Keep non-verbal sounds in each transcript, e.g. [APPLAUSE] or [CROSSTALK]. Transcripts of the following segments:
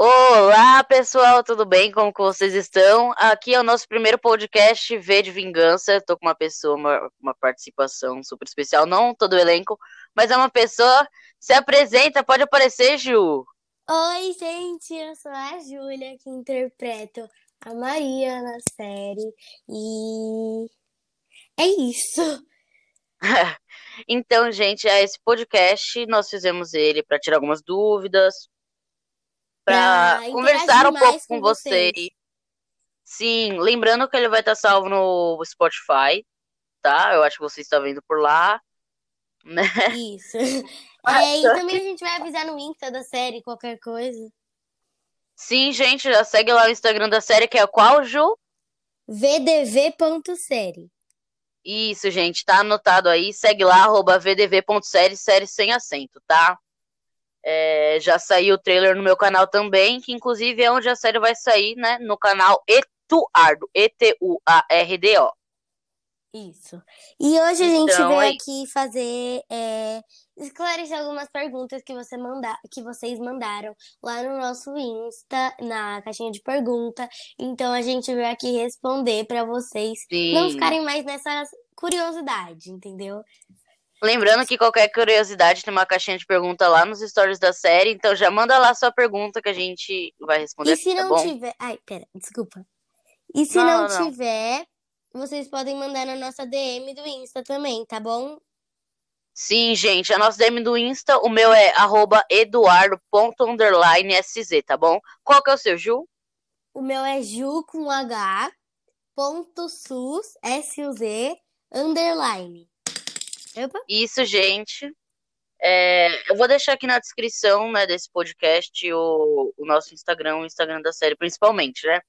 Olá, pessoal, tudo bem? Como que vocês estão? Aqui é o nosso primeiro podcast V de Vingança. Estou com uma pessoa, uma, uma participação super especial, não todo o elenco, mas é uma pessoa. Se apresenta, pode aparecer, Ju. Oi, gente, eu sou a Júlia, que interpreto a Maria na série. E é isso. [LAUGHS] então, gente, é esse podcast nós fizemos ele para tirar algumas dúvidas, para conversar um pouco com, com vocês. vocês. Sim, lembrando que ele vai estar salvo no Spotify, tá? Eu acho que você está vendo por lá. Né? Isso. É, [LAUGHS] e [LAUGHS] também a gente vai avisar no Insta da série, qualquer coisa. Sim, gente, já segue lá o Instagram da série, que é qual, Ju? vdv.série. Isso, gente, tá anotado aí. Segue lá, arroba vdv.série, série sem acento, tá? É, já saiu o trailer no meu canal também, que inclusive é onde a série vai sair, né? No canal Etuardo, E-T-U-A-R-D-O. Isso. E hoje a gente então, veio é... aqui fazer é, esclarecer algumas perguntas que, você manda, que vocês mandaram lá no nosso Insta, na caixinha de pergunta. Então a gente veio aqui responder para vocês Sim. não ficarem mais nessa curiosidade, entendeu? Lembrando que qualquer curiosidade tem uma caixinha de pergunta lá nos stories da série, então já manda lá sua pergunta que a gente vai responder. E se tá não bom? tiver. Ai, pera, desculpa. E se não, não, não tiver, vocês podem mandar na nossa DM do Insta também, tá bom? Sim, gente, a nossa DM do Insta, o meu é eduardo.sz, tá bom? Qual que é o seu, Ju? O meu é ju com h, ponto sus, S-U-Z, underline. Opa. Isso, gente. É, eu vou deixar aqui na descrição né, desse podcast o, o nosso Instagram, o Instagram da série, principalmente, né?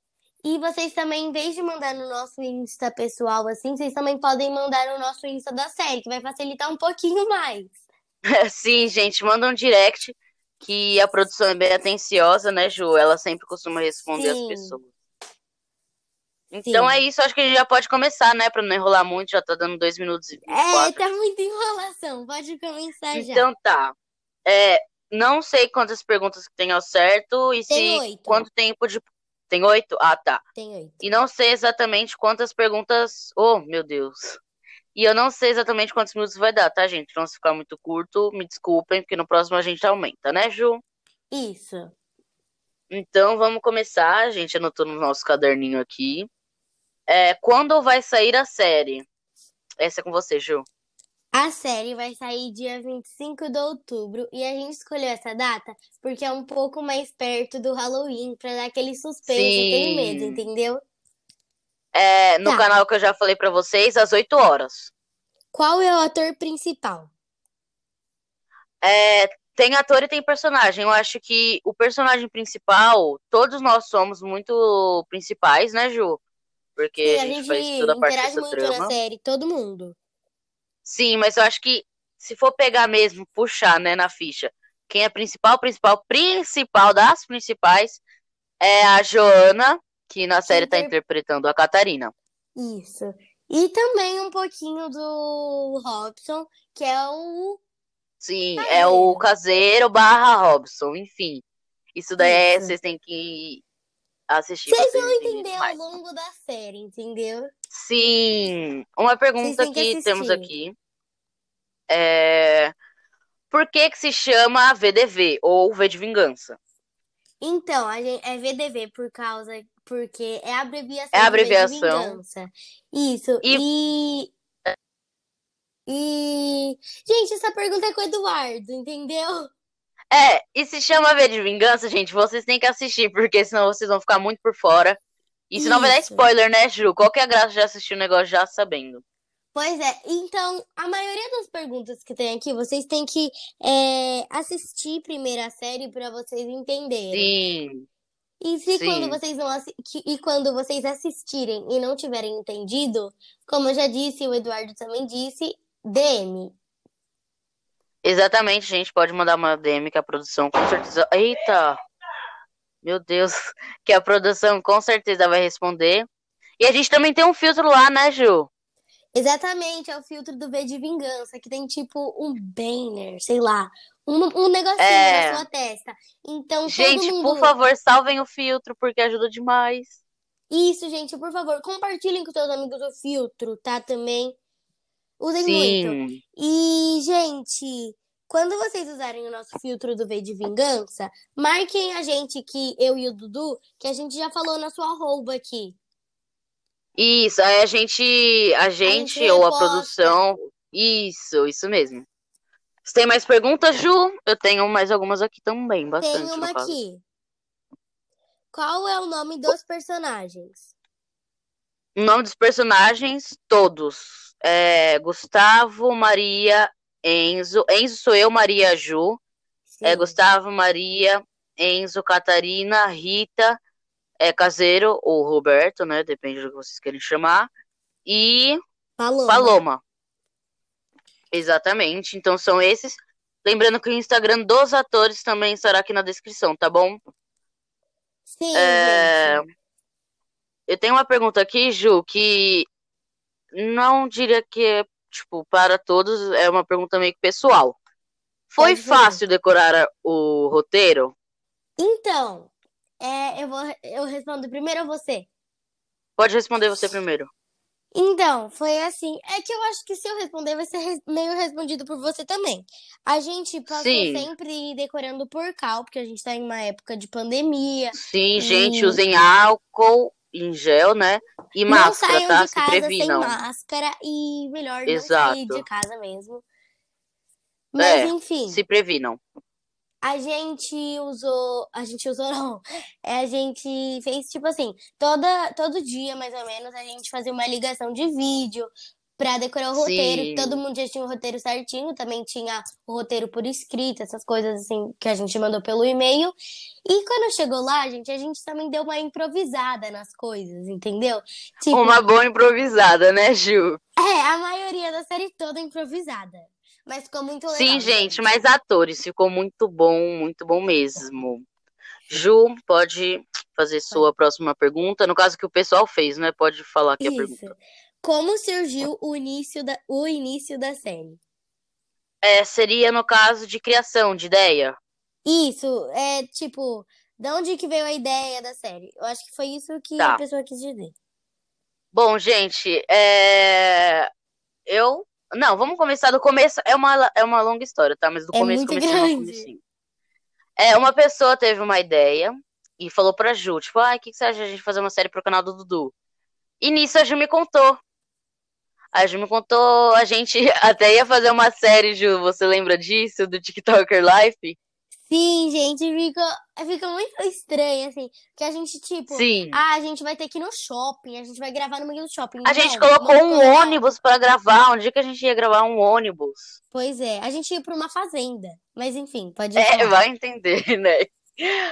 E vocês também, em vez de mandar no nosso Insta pessoal assim, vocês também podem mandar no nosso Insta da série, que vai facilitar um pouquinho mais. [LAUGHS] Sim, gente, manda um direct que a produção é bem atenciosa, né, Ju? Ela sempre costuma responder Sim. as pessoas. Então Sim. é isso, acho que a gente já pode começar, né? Pra não enrolar muito, já tá dando dois minutos e É, tá muita enrolação, pode começar já. Então tá. É, não sei quantas perguntas que tem ao certo e tem se oito. quanto tempo de. Tem oito? Ah, tá. Tem oito. E não sei exatamente quantas perguntas. Oh, meu Deus. E eu não sei exatamente quantos minutos vai dar, tá, gente? Não se ficar muito curto, me desculpem, porque no próximo a gente aumenta, né, Ju? Isso. Então vamos começar, a gente anotou no nosso caderninho aqui. É, quando vai sair a série? Essa é com você, Ju. A série vai sair dia 25 de outubro e a gente escolheu essa data porque é um pouco mais perto do Halloween, pra dar aquele suspense, Sim. aquele medo, entendeu? É, no tá. canal que eu já falei para vocês, às 8 horas. Qual é o ator principal? É, tem ator e tem personagem. Eu acho que o personagem principal, todos nós somos muito principais, né, Ju? Porque Sim, a, gente a gente faz toda a parte dessa muito trama. na série, todo mundo. Sim, mas eu acho que se for pegar mesmo, puxar, né, na ficha, quem é principal, principal, principal das principais é a Joana, que na série está interpretando a Catarina. Isso. E também um pouquinho do Robson, que é o. Sim, caseiro. é o caseiro barra Robson, enfim. Isso daí é, vocês têm que assistir. Vocês vão entender ao longo da série, entendeu? Sim. Uma pergunta que, que temos aqui é por que que se chama VDV ou V de Vingança? Então, a gente, é VDV por causa porque é a abreviação. É a abreviação. De vingança. Isso. E... e... e gente, essa pergunta é com o Eduardo, entendeu? É, e se chama V de Vingança, gente, vocês têm que assistir, porque senão vocês vão ficar muito por fora. E senão Isso. vai dar spoiler, né, Ju? Qual que é a graça de assistir o um negócio já sabendo? Pois é, então a maioria das perguntas que tem aqui, vocês têm que é, assistir primeiro a série para vocês entenderem. Sim. E se Sim. quando vocês não e quando vocês assistirem e não tiverem entendido, como eu já disse, o Eduardo também disse, DM. Exatamente, gente. Pode mandar uma DM que a produção com certeza. Eita! Meu Deus. [LAUGHS] Que a produção com certeza vai responder. E a gente também tem um filtro lá, né, Ju? Exatamente, é o filtro do V de Vingança, que tem tipo um banner, sei lá, um, um negocinho é... na sua testa. Então, gente, mundo... por favor, salvem o filtro, porque ajuda demais. Isso, gente, por favor, compartilhem com seus amigos o filtro, tá? Também. Usem Sim. muito. E, gente, quando vocês usarem o nosso filtro do V de Vingança, marquem a gente que eu e o Dudu, que a gente já falou na sua arroba aqui. Isso, aí a gente, a gente, a gente ou a produção. Isso, isso mesmo. Você tem mais perguntas, Ju? Eu tenho mais algumas aqui também, bastante. Tem uma aqui. Qual é o nome dos personagens? O nome dos personagens, todos. É Gustavo, Maria, Enzo. Enzo sou eu, Maria Ju. É Gustavo, Maria, Enzo, Catarina, Rita, é Caseiro ou Roberto, né? Depende do que vocês querem chamar. E Paloma. Paloma. Exatamente. Então são esses. Lembrando que o Instagram dos atores também estará aqui na descrição, tá bom? Sim. É... Eu tenho uma pergunta aqui, Ju, que não diria que é, tipo, para todos, é uma pergunta meio que pessoal. Foi fácil decorar o roteiro? Então, é, eu, vou, eu respondo primeiro ou você? Pode responder você primeiro. Então, foi assim. É que eu acho que se eu responder, vai ser meio respondido por você também. A gente passou Sim. sempre decorando por cal, porque a gente tá em uma época de pandemia. Sim, e... gente, usem álcool em gel, né? E não máscara, tá? De casa se previnam. Sem máscara e melhor Exato. não sair de casa mesmo. Mas é, enfim. Se previnam. A gente usou. A gente usou, [LAUGHS] não. É, a gente fez, tipo assim, toda, todo dia, mais ou menos, a gente fazia uma ligação de vídeo pra decorar o roteiro. Sim. Todo mundo já tinha o roteiro certinho, também tinha o roteiro por escrito, essas coisas assim que a gente mandou pelo e-mail. E quando chegou lá, gente, a gente também deu uma improvisada nas coisas, entendeu? Tipo, uma boa improvisada, né, Ju? É, a maioria da série toda improvisada. Mas ficou muito legal. Sim, gente, mas atores, ficou muito bom, muito bom mesmo. Ju, pode fazer sua próxima pergunta. No caso que o pessoal fez, né? Pode falar aqui Isso. a pergunta. Como surgiu o início da, o início da série? É, seria no caso de criação, de ideia. Isso, é tipo, de onde que veio a ideia da série? Eu acho que foi isso que tá. a pessoa quis dizer. Bom, gente, é... eu não, vamos começar do começo. É uma, é uma longa história, tá? Mas do é começo, começo, comecinho. É, uma pessoa teve uma ideia e falou pra Ju, tipo, ah, o que, que você acha de a gente fazer uma série pro canal do Dudu? E nisso a Ju me contou. A Ju me contou, a gente [LAUGHS] até ia fazer uma série, Ju, você lembra disso, do TikToker Life? Sim, gente, fica, fica muito estranho, assim. Que a gente, tipo, Sim. ah, a gente vai ter que ir no shopping, a gente vai gravar no meio do shopping. A não, gente colocou um ônibus para gravar. Onde que a gente ia gravar um ônibus? Pois é, a gente ia pra uma fazenda. Mas enfim, pode É, falar. vai entender, [LAUGHS] né?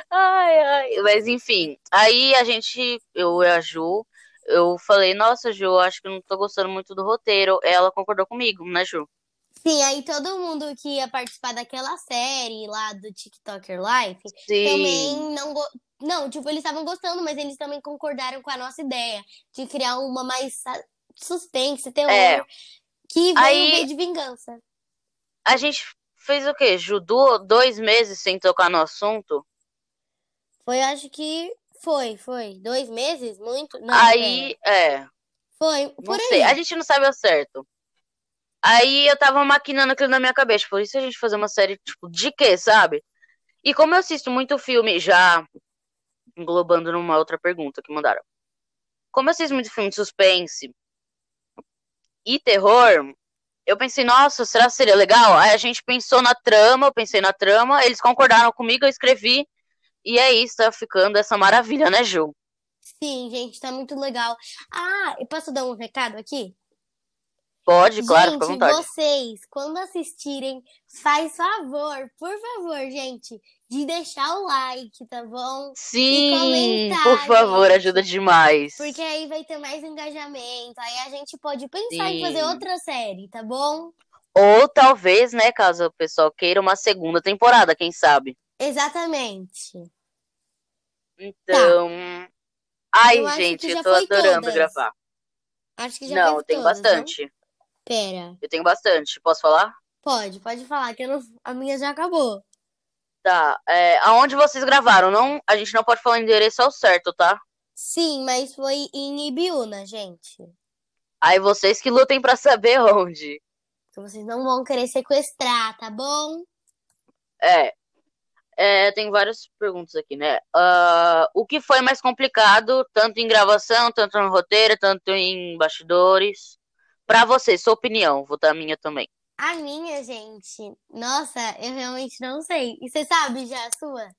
Ai, ai. Mas enfim, aí a gente, eu e a Ju, eu falei, nossa, Ju, acho que não tô gostando muito do roteiro. Ela concordou comigo, né, Ju? Sim, aí todo mundo que ia participar daquela série lá do TikToker Life Sim. também não. Go... Não, tipo, eles estavam gostando, mas eles também concordaram com a nossa ideia de criar uma mais suspense, terror, é. que veio aí, de vingança. A gente fez o quê? Judô dois meses sem tocar no assunto? Foi, acho que foi, foi. Dois meses? Muito? Não, aí, é. é. Foi, por não aí. Sei. A gente não sabe ao certo. Aí eu tava maquinando aquilo na minha cabeça. Por isso a gente fazer uma série, tipo, de quê, sabe? E como eu assisto muito filme, já englobando numa outra pergunta que mandaram. Como eu assisto muito filme de suspense e terror, eu pensei, nossa, será que seria legal? Aí a gente pensou na trama, eu pensei na trama, eles concordaram comigo, eu escrevi. E é isso, tá ficando essa maravilha, né, Ju? Sim, gente, tá muito legal. Ah, eu posso dar um recado aqui? Pode, claro, gente, fica à vontade. vocês, quando assistirem, faz favor, por favor, gente, de deixar o like, tá bom? Sim, por favor, ajuda demais. Porque aí vai ter mais engajamento, aí a gente pode pensar Sim. em fazer outra série, tá bom? Ou talvez, né, caso o pessoal queira uma segunda temporada, quem sabe? Exatamente. Então. Tá. Ai, eu gente, eu tô adorando todas. gravar. Acho que já Não, tem todas, bastante. Não? Pera. Eu tenho bastante. Posso falar? Pode, pode falar, que não... a minha já acabou. Tá. É, aonde vocês gravaram? Não, a gente não pode falar o endereço ao certo, tá? Sim, mas foi em Ibiúna, gente. Aí vocês que lutem para saber onde. Porque vocês não vão querer sequestrar, tá bom? É. é tem várias perguntas aqui, né? Uh, o que foi mais complicado, tanto em gravação, tanto no roteiro, tanto em bastidores? Pra você, sua opinião, vou dar a minha também. A minha, gente, nossa, eu realmente não sei. E você sabe já a sua?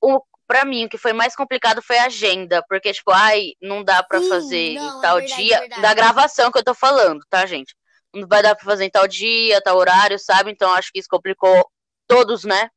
O, pra mim, o que foi mais complicado foi a agenda, porque, tipo, ai, não dá pra Sim, fazer não, tal é verdade, dia é da gravação que eu tô falando, tá, gente? Não vai dar pra fazer em tal dia, tal horário, sabe? Então acho que isso complicou todos, né?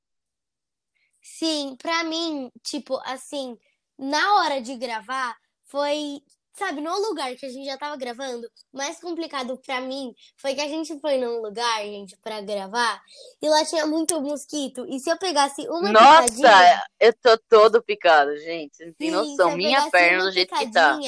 Sim, pra mim, tipo, assim, na hora de gravar, foi sabe, no lugar que a gente já tava gravando, o mais complicado para mim foi que a gente foi num lugar, gente, para gravar, e lá tinha muito mosquito. E se eu pegasse uma Nossa, picadinha, eu tô todo picado, gente. Não tem noção. Minha perna do jeito que tá.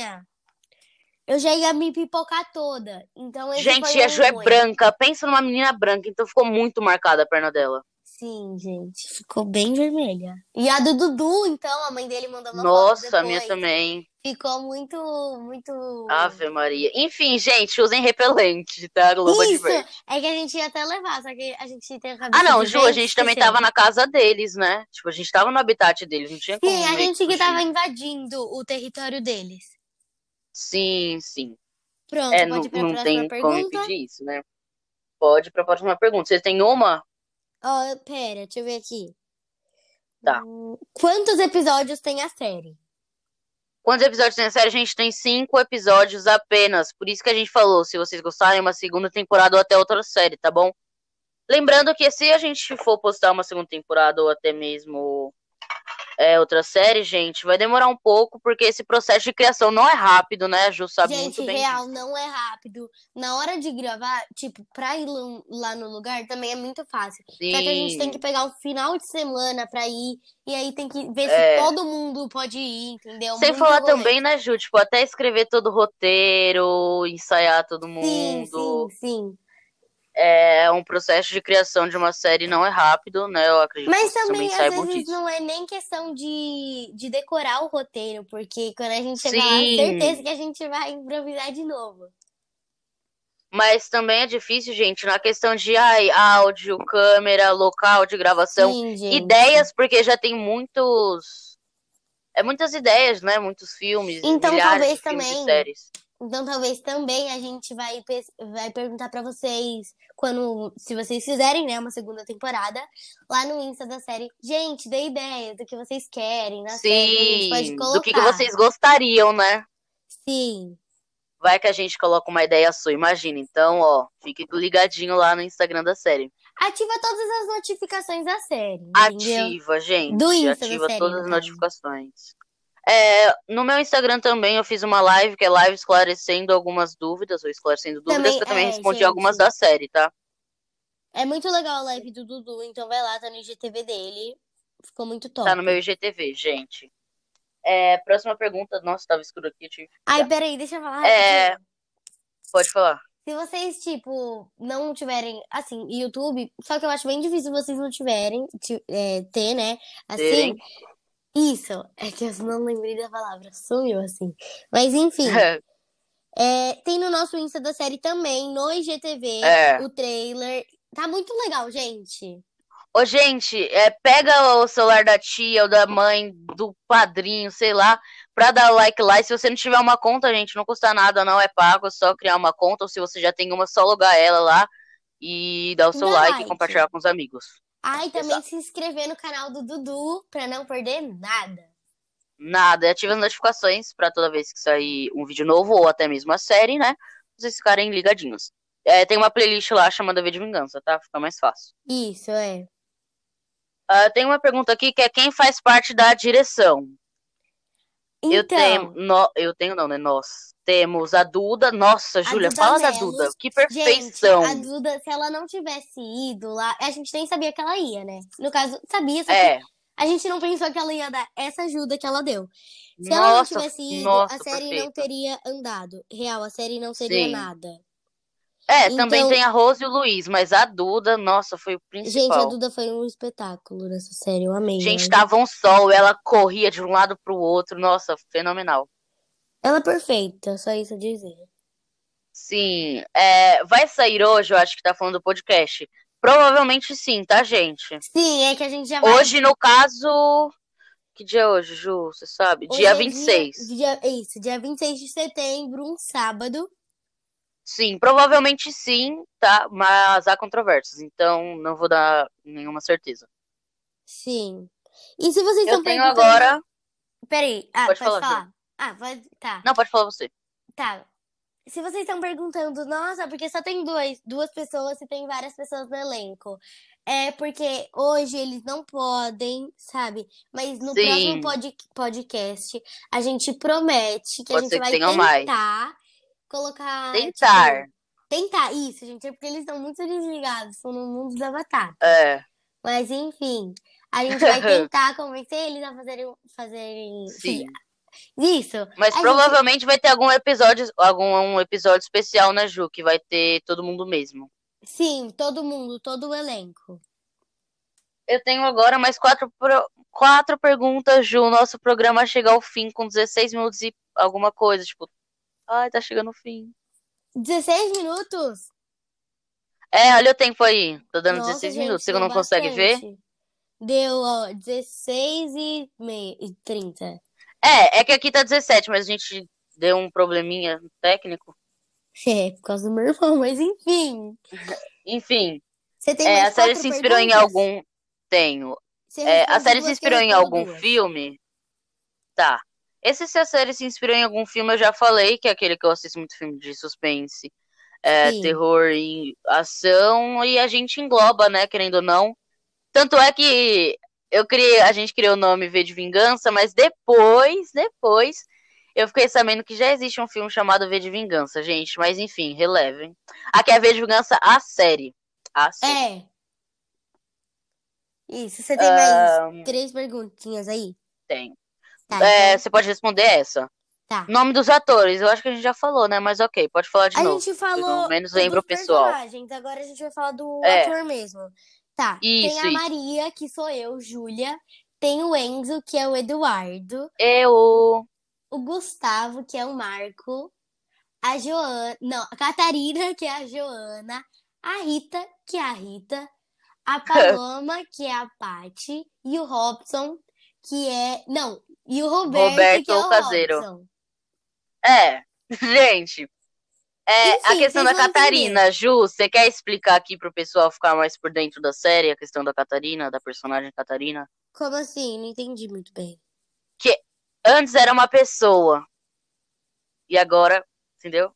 Eu já ia me pipocar toda. Então Gente, a Jo é branca. Pensa numa menina branca, então ficou muito marcada a perna dela. Sim, gente, ficou bem vermelha. E a do Dudu, então, a mãe dele mandou uma Nossa, a minha também. Ficou muito, muito. Ave Maria. Enfim, gente, usem repelente, tá? Globo Isso, é que a gente ia até levar, só que a gente tem a cabeça. Ah, não, Ju, a gente também tava na casa deles, né? Tipo, a gente tava no habitat deles, não tinha como. Sim, a gente que tava invadindo o território deles. Sim, sim. Pronto, é, pode não, não tem pergunta? como impedir isso, né? Pode para a próxima pergunta. Você tem uma? Oh, pera, deixa eu ver aqui. Tá. Quantos episódios tem a série? Quantos episódios tem a série? A gente tem cinco episódios apenas. Por isso que a gente falou, se vocês gostarem, uma segunda temporada ou até outra série, tá bom? Lembrando que se a gente for postar uma segunda temporada ou até mesmo é, outra série, gente, vai demorar um pouco, porque esse processo de criação não é rápido, né? A Ju sabe gente, muito bem. real, disso. não é rápido. Na hora de gravar, tipo, pra ir lá no lugar também é muito fácil. Sim. Só que a gente tem que pegar um final de semana pra ir, e aí tem que ver é. se todo mundo pode ir, entendeu? Sem muito falar também, né, Ju? Tipo, até escrever todo o roteiro, ensaiar todo mundo. Sim, sim, sim é um processo de criação de uma série não é rápido, né? Eu acredito Mas que também, também às vezes disso. não é nem questão de, de decorar o roteiro, porque quando a gente chegar Sim. lá, certeza que a gente vai improvisar de novo. Mas também é difícil, gente, na questão de ai, áudio, câmera, local de gravação, Sim, ideias, porque já tem muitos. É muitas ideias, né? Muitos filmes, então, talvez também, séries. Então talvez também a gente vai, vai perguntar para vocês quando, se vocês fizerem, né, uma segunda temporada, lá no Insta da série. Gente, dê ideias do que vocês querem na Sim, série. pode colocar. do que, que vocês gostariam, né? Sim. Vai que a gente coloca uma ideia sua, imagina. Então, ó, fique ligadinho lá no Instagram da série. Ativa todas as notificações da série. Ativa, entendeu? gente. Do Insta Ativa todas as notificações. É, no meu Instagram também eu fiz uma live, que é live esclarecendo algumas dúvidas, ou esclarecendo dúvidas, também, que eu também é, respondi gente, algumas da série, tá? É muito legal a live do Dudu, então vai lá, tá no IGTV dele. Ficou muito top. Tá no meu IGTV, gente. É, próxima pergunta. Nossa, tava escuro aqui. Tive... Ai, peraí, deixa eu falar. É... Pode falar. Se vocês, tipo, não tiverem, assim, YouTube, só que eu acho bem difícil vocês não tiverem, é, ter, né? Assim, Terem. Isso, é que eu não lembrei da palavra, sumiu assim. Mas enfim. [LAUGHS] é, tem no nosso Insta da série também, no IGTV, é. o trailer. Tá muito legal, gente. Ô, gente, é, pega o celular da tia ou da mãe, do padrinho, sei lá, pra dar like lá. E se você não tiver uma conta, gente, não custa nada, não é pago, é só criar uma conta. Ou se você já tem uma, só logar ela lá e dar o seu like, like e compartilhar com os amigos. Ah, e também Exato. se inscrever no canal do Dudu pra não perder nada. Nada, e ative as notificações para toda vez que sair um vídeo novo ou até mesmo a série, né? Vocês ficarem ligadinhos. É, tem uma playlist lá chamada V de Vingança, tá? Fica mais fácil. Isso, é. Uh, tem uma pergunta aqui que é quem faz parte da direção? Então... Eu tenho. No, eu tenho, não, né? Nós. Temos a Duda. Nossa, Júlia, fala Melos. da Duda. Que perfeição. Gente, a Duda, se ela não tivesse ido lá, a gente nem sabia que ela ia, né? No caso, sabia, só é. a gente não pensou que ela ia dar essa ajuda que ela deu. Se nossa, ela não tivesse ido, nossa, a série não teria andado. Real, a série não seria Sim. nada. É, então, também tem a Rose e o Luiz, mas a Duda, nossa, foi o principal. Gente, a Duda foi um espetáculo nessa série, eu amei. Gente, tava um sol, ela corria de um lado pro outro, nossa, fenomenal. Ela é perfeita, só isso a dizer. Sim, é, vai sair hoje, eu acho que tá falando do podcast. Provavelmente sim, tá, gente? Sim, é que a gente já vai... Hoje, no caso... Que dia é hoje, Ju? Você sabe? Hoje dia é 26. Dia, dia, isso, dia 26 de setembro, um sábado. Sim, provavelmente sim, tá? Mas há controvérsias, então não vou dar nenhuma certeza. Sim. E se vocês Eu estão tenho agora. Peraí, ah, pode, pode falar. falar? Ah, pode. Tá. Não, pode falar você. Tá. Se vocês estão perguntando, nossa, porque só tem dois, duas pessoas e tem várias pessoas no elenco. É porque hoje eles não podem, sabe? Mas no Sim. próximo pod podcast a gente promete que Pode a gente vai tentar mais colocar. Tentar. Tipo, tentar, isso, gente. É porque eles estão muito desligados, estão no mundo da batata. É. Mas enfim, a gente vai [LAUGHS] tentar convencer eles a fazerem. fazerem Sim. Isso. Mas a provavelmente gente... vai ter algum episódio, algum um episódio especial, né, Ju? Que vai ter todo mundo mesmo. Sim, todo mundo, todo o elenco. Eu tenho agora mais quatro, pro... quatro perguntas, Ju. Nosso programa chega ao fim com 16 minutos e alguma coisa. Tipo, Ai, tá chegando o fim. 16 minutos? É, olha o tempo aí. Tô dando Nossa, 16 gente, minutos. Você não bastante. consegue ver? Deu, ó, 16 e, meio, e 30. É, é que aqui tá 17, mas a gente deu um probleminha técnico. É, por causa do meu irmão, mas enfim. [LAUGHS] enfim. Você tem é, a série se inspirou perguntas? em algum. Tenho. É, a série se inspirou em algum duas. filme? Tá. Esse se a série se inspirou em algum filme, eu já falei, que é aquele que eu assisto muito filme de suspense, é, terror e ação, e a gente engloba, né, querendo ou não. Tanto é que eu criei, a gente criou o nome V de Vingança, mas depois, depois, eu fiquei sabendo que já existe um filme chamado V de Vingança, gente. Mas enfim, relevem. Aqui é V de Vingança, a série. A série. É. Isso, você tem mais um... três perguntinhas aí? Tem. Tá, é, então... Você pode responder essa. Tá. Nome dos atores, eu acho que a gente já falou, né? Mas ok, pode falar de a novo. A gente falou. menos lembra o pessoal. Agora a gente vai falar do é. ator mesmo. Tá. Isso, tem a isso. Maria, que sou eu, Júlia. Tem o Enzo, que é o Eduardo. Eu. O Gustavo, que é o Marco. A Joana. Não, a Catarina, que é a Joana. A Rita, que é a Rita. A [LAUGHS] Paloma, que é a Pati. E o Robson, que é. Não, e o Roberto, Roberto que é o Caseiro. Robson. É, [LAUGHS] gente. É, Enfim, a questão da Catarina, entender. Ju, você quer explicar aqui pro pessoal ficar mais por dentro da série, a questão da Catarina, da personagem Catarina? Como assim? Não entendi muito bem. Que antes era uma pessoa. E agora, entendeu?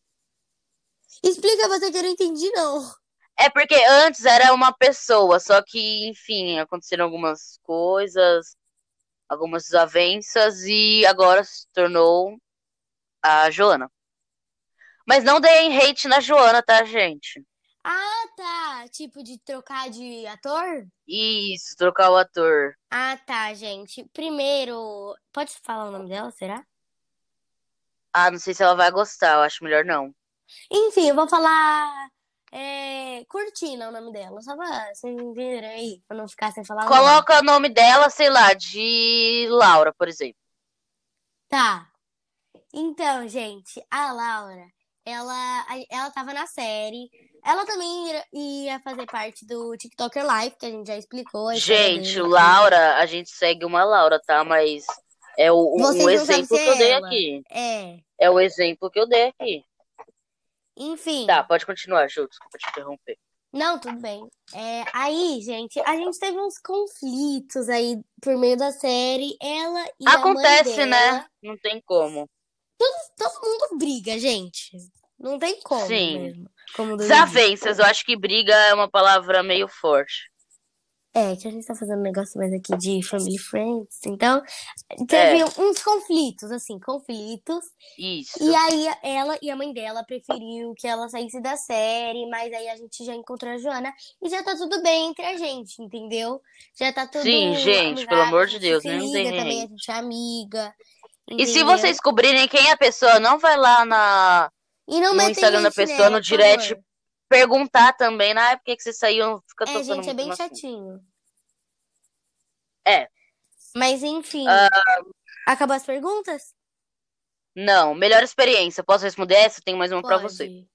Explica você que eu não entendi, não. É porque antes era uma pessoa, só que, enfim, aconteceram algumas coisas algumas desavenças e agora se tornou a Joana. Mas não deem hate na Joana, tá, gente? Ah, tá. Tipo de trocar de ator? Isso, trocar o ator. Ah, tá, gente. Primeiro, pode falar o nome dela, será? Ah, não sei se ela vai gostar, eu acho melhor não. Enfim, eu vou falar é, Cortina é o nome dela, só pra vocês entenderem aí, pra não ficar sem falar. Coloca o nome. dela, sei lá, de Laura, por exemplo. Tá. Então, gente, a Laura, ela, ela tava na série. Ela também ia fazer parte do TikToker Live, que a gente já explicou. Gente, o Laura, a gente segue uma Laura, tá? Mas é o, um exemplo que eu dei ela. aqui. É. É o exemplo que eu dei aqui. Enfim. Tá, pode continuar, Ju. Desculpa te interromper. Não, tudo bem. É, aí, gente, a gente teve uns conflitos aí por meio da série. Ela e Acontece, a mãe dela, né? Não tem como. Todo, todo mundo briga, gente. Não tem como Sim. mesmo. Como Desavenças, eu acho que briga é uma palavra meio forte. É, que a gente tá fazendo um negócio mais aqui de Family Friends. Então, teve é. uns conflitos, assim, conflitos. Isso. E aí, ela e a mãe dela preferiu que ela saísse da série, mas aí a gente já encontrou a Joana e já tá tudo bem entre a gente, entendeu? Já tá tudo. Sim, gente, pelo amor de Deus, né? Não tem também, a gente é amiga. Entendeu? E se vocês descobrirem quem é a pessoa, não vai lá na. E não no Instagram da pessoa, nela, no direct. Perguntar também, né? Ah, por que, você saiu? Fica é, gente, é bem chatinho. É. Mas enfim. Uh... Acabou as perguntas? Não, melhor experiência. Posso responder essa? Tenho mais uma para você.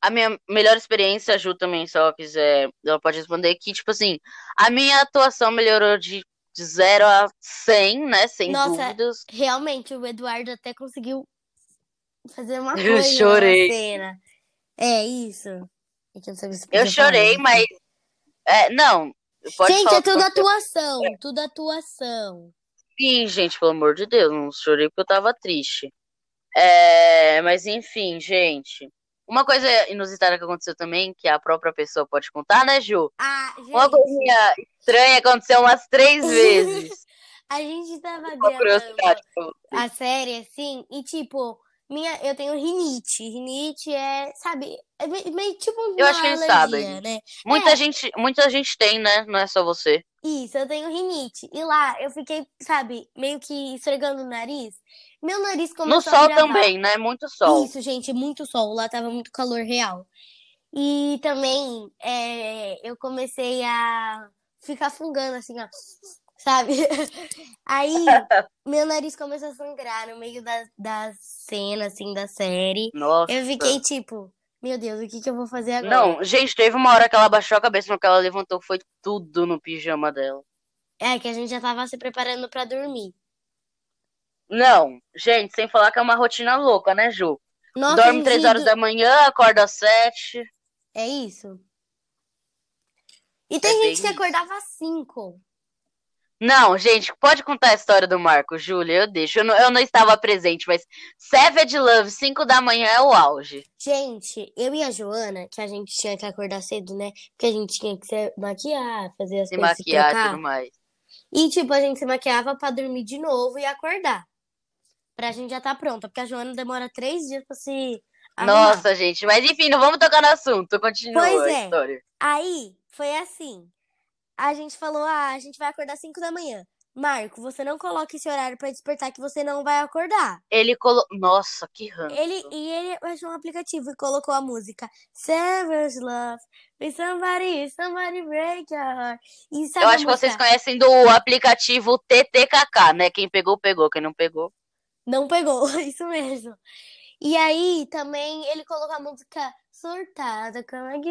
A minha melhor experiência, a Ju também, se ela quiser, ela pode responder que, tipo assim, a minha atuação melhorou de, de 0 a 100, né? Sem Nossa, dúvidas. Realmente, o Eduardo até conseguiu fazer uma [LAUGHS] coisa Eu chorei. na cena. É, isso. É eu, eu chorei, mas. É, não. Gente, é tudo atuação. Tudo atuação. Sim, gente, pelo amor de Deus. Não chorei porque eu tava triste. É, mas enfim, gente. Uma coisa inusitada que aconteceu também, que a própria pessoa pode contar, né, Ju? Ah, gente. Uma coisinha estranha aconteceu umas três [LAUGHS] vezes. a gente tava gravando a série, assim, e tipo, minha, eu tenho rinite. Rinite é, sabe, é meio tipo uma Eu acho que eles alergia, sabem. Né? Muita, é. gente, muita gente tem, né? Não é só você. Isso, eu tenho rinite. E lá eu fiquei, sabe, meio que esfregando o nariz. Meu nariz começou No sol também, né? Muito sol. Isso, gente, muito sol. Lá tava muito calor real. E também é, eu comecei a ficar fungando, assim, ó sabe? [LAUGHS] Aí [LAUGHS] meu nariz começou a sangrar no meio da, da cena, assim, da série. Nossa. Eu fiquei tipo, meu Deus, o que, que eu vou fazer agora? Não, gente, teve uma hora que ela baixou a cabeça, no que ela levantou, foi tudo no pijama dela. É, que a gente já tava se preparando para dormir. Não, gente, sem falar que é uma rotina louca, né, Ju? Nossa, Dorme três horas da manhã, acorda às sete. É isso. E tem é gente que acordava às cinco. Não, gente, pode contar a história do Marco, Júlia, eu deixo. Eu não, eu não estava presente, mas Savage Love, 5 da manhã é o auge. Gente, eu e a Joana, que a gente tinha que acordar cedo, né? Porque a gente tinha que se maquiar, fazer as se coisas. Se maquiar e tudo mais. E, tipo, a gente se maquiava pra dormir de novo e acordar. Pra gente já estar tá pronta, porque a Joana demora três dias pra se. Arrumar. Nossa, gente, mas enfim, não vamos tocar no assunto. Continua pois a é. história. Aí, foi assim a gente falou: ah, a gente vai acordar 5 da manhã. Marco, você não coloca esse horário para despertar que você não vai acordar. Ele colocou. Nossa, que ranço. Ele E ele achou um aplicativo e colocou a música Savage Love. With somebody, somebody break your heart. E sabe Eu acho que vocês conhecem do aplicativo TTKK, né? Quem pegou, pegou. Quem não pegou. Não pegou, [LAUGHS] isso mesmo. E aí também ele colocou a música Surtada, como é que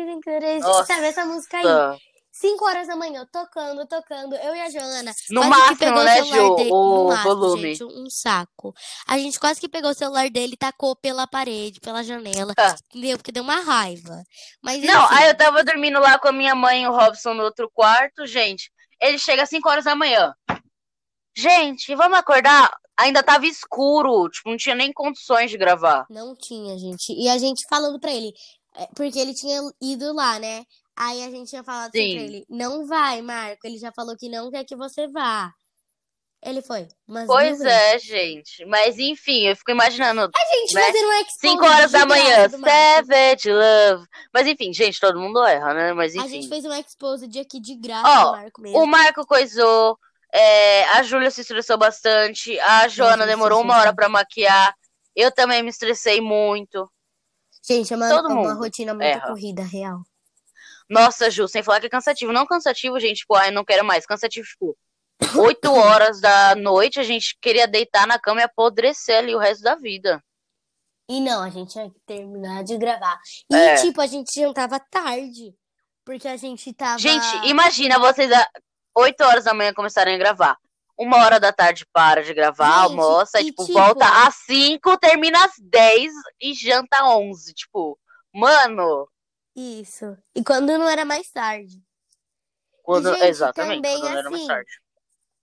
Sabe essa música aí? 5 horas da manhã, tocando, tocando, eu e a Joana. No máximo, né, Ju? Dele, o máximo, volume. Gente, um saco. A gente quase que pegou o celular dele e tacou pela parede, pela janela. Ah. Entendeu? Porque deu uma raiva. Mas, Não, aí eu tava dormindo lá com a minha mãe e o Robson no outro quarto, gente. Ele chega às 5 horas da manhã. Gente, vamos acordar? Ainda tava escuro, tipo, não tinha nem condições de gravar. Não tinha, gente. E a gente falando pra ele, é, porque ele tinha ido lá, né? Aí a gente tinha falado assim pra ele: não vai, Marco. Ele já falou que não quer que você vá. Ele foi. Mas pois é, gente. Mas enfim, eu fico imaginando. A gente né? fazendo um expose 5 horas da manhã, Savage Love. Mas enfim, gente, todo mundo erra, né? Mas enfim. A gente fez um expose de aqui de graça, Ó, Marco mesmo. O Marco coisou. É, a Júlia se estressou bastante. A Joana demorou uma hora para maquiar. Eu também me estressei muito. Gente, é uma, é uma rotina muito erra. corrida, real. Nossa, Ju, sem falar que é cansativo. Não cansativo, gente, tipo, ai, não quero mais. Cansativo, tipo, 8 [LAUGHS] horas da noite, a gente queria deitar na cama e apodrecer ali o resto da vida. E não, a gente tinha que terminar de gravar. E, é. tipo, a gente jantava tarde. Porque a gente tava. Gente, imagina vocês a 8 horas da manhã começarem a gravar. Uma hora da tarde para de gravar, gente, almoça, e, tipo, tipo, volta às 5, termina às 10 e janta às 11. Tipo, mano, isso. E quando não era mais tarde. Quando, e, gente, exatamente, também, quando não era mais assim, tarde.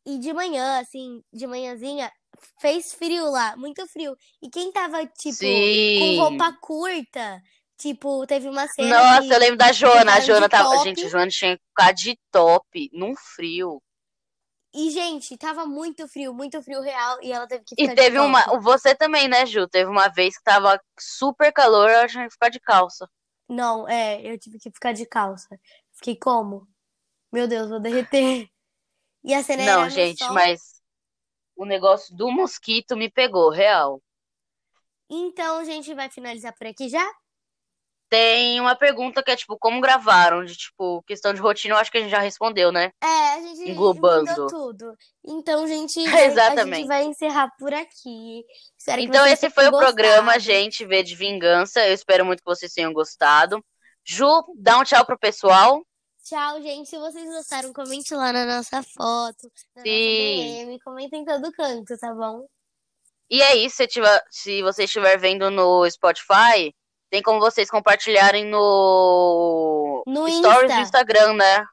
E de manhã, assim, de manhãzinha, fez frio lá, muito frio. E quem tava, tipo, Sim. com roupa curta, tipo, teve uma cena. Nossa, eu lembro da Joana. A Joana tava. Top. Gente, a Joana tinha que ficar de top, num frio. E, gente, tava muito frio, muito frio real, e ela teve que ficar E teve uma. Você também, né, Ju? Teve uma vez que tava super calor, ela tinha que ficar de calça. Não, é, eu tive que ficar de calça. Fiquei como? Meu Deus, vou derreter. [LAUGHS] E a cena Não, gente, mas o negócio do mosquito me pegou, real. Então, a gente vai finalizar por aqui já? Tem uma pergunta que é, tipo, como gravaram? De, tipo, questão de rotina, eu acho que a gente já respondeu, né? É, a gente Englobando. tudo. Então, gente, [LAUGHS] Exatamente. a gente vai encerrar por aqui. Espero então, esse foi o programa, gente, V de Vingança. Eu espero muito que vocês tenham gostado. Ju, dá um tchau pro pessoal. Tchau, gente. Se vocês gostaram, comente lá na nossa foto, na Sim. nossa DM, comentem em todo canto, tá bom? E é isso, se, tiver, se você estiver vendo no Spotify, tem como vocês compartilharem no, no Stories Insta. do Instagram, né?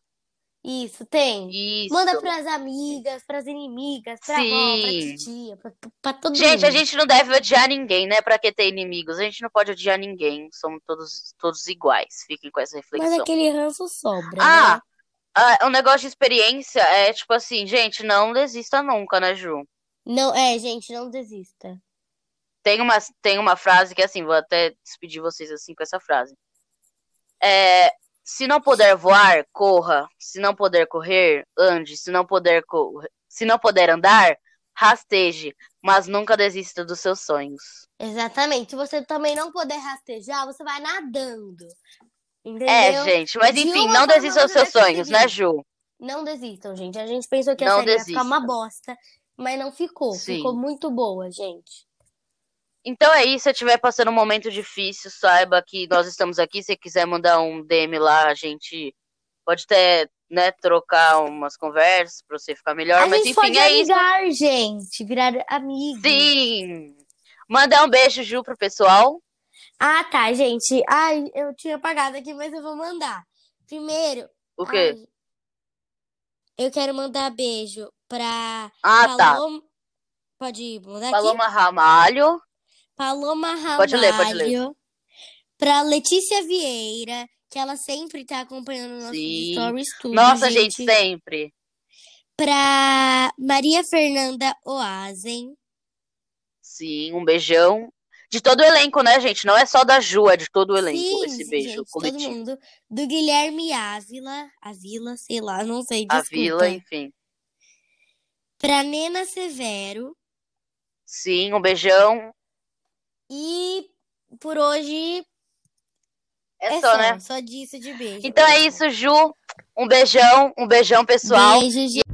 Isso, tem. Isso. Manda pras amigas, pras inimigas, pra Sim. avó, pra titia, pra, pra todo gente, mundo. Gente, a gente não deve odiar ninguém, né? Pra que ter inimigos? A gente não pode odiar ninguém. Somos todos, todos iguais. Fiquem com essa reflexão. Mas aquele ranço sobra, ah, né? Ah, um negócio de experiência é tipo assim, gente, não desista nunca, né, Ju? Não, é, gente, não desista. Tem uma, tem uma frase que assim, vou até despedir vocês assim com essa frase. É, se não puder voar, corra. Se não puder correr, ande. Se não puder, se não puder andar, rasteje. Mas nunca desista dos seus sonhos. Exatamente. Se você também não puder rastejar, você vai nadando. Entendeu? É, gente. Mas enfim, não desista dos seus sonhos, né, Ju? Não desistam, gente. A gente pensou que a não série desista. ia ficar uma bosta, mas não ficou. Sim. Ficou muito boa, gente. Então é isso, se estiver passando um momento difícil, saiba que nós estamos aqui. Se quiser mandar um DM lá, a gente pode até, né, trocar umas conversas para você ficar melhor. A mas gente enfim, pode é amigar, isso. gente, virar amigo. Sim. Mandar um beijo, Ju, pro pessoal. Ah, tá, gente. Ai, eu tinha apagado aqui, mas eu vou mandar. Primeiro. O quê? Ai, eu quero mandar beijo pra. Ah, Paloma... tá. Pode mandar Paloma aqui? Ramalho. Paloma Ramalho. Pode ler, pode ler. Pra Letícia Vieira, que ela sempre tá acompanhando nossos Sim. stories tudo, Nossa, gente. gente, sempre. Pra Maria Fernanda Oazen. Sim, um beijão. De todo o elenco, né, gente? Não é só da Ju, é de todo o elenco Sim, esse beijo gente, coletivo. Todo mundo. Do Guilherme Ávila. Avila, sei lá, não sei, desculpa. Vila, enfim. Pra Nena Severo. Sim, um beijão. E por hoje É, é só, só, né? só disso de beijo. Então é isso, Ju. Um beijão, um beijão, pessoal. Beijo, gente.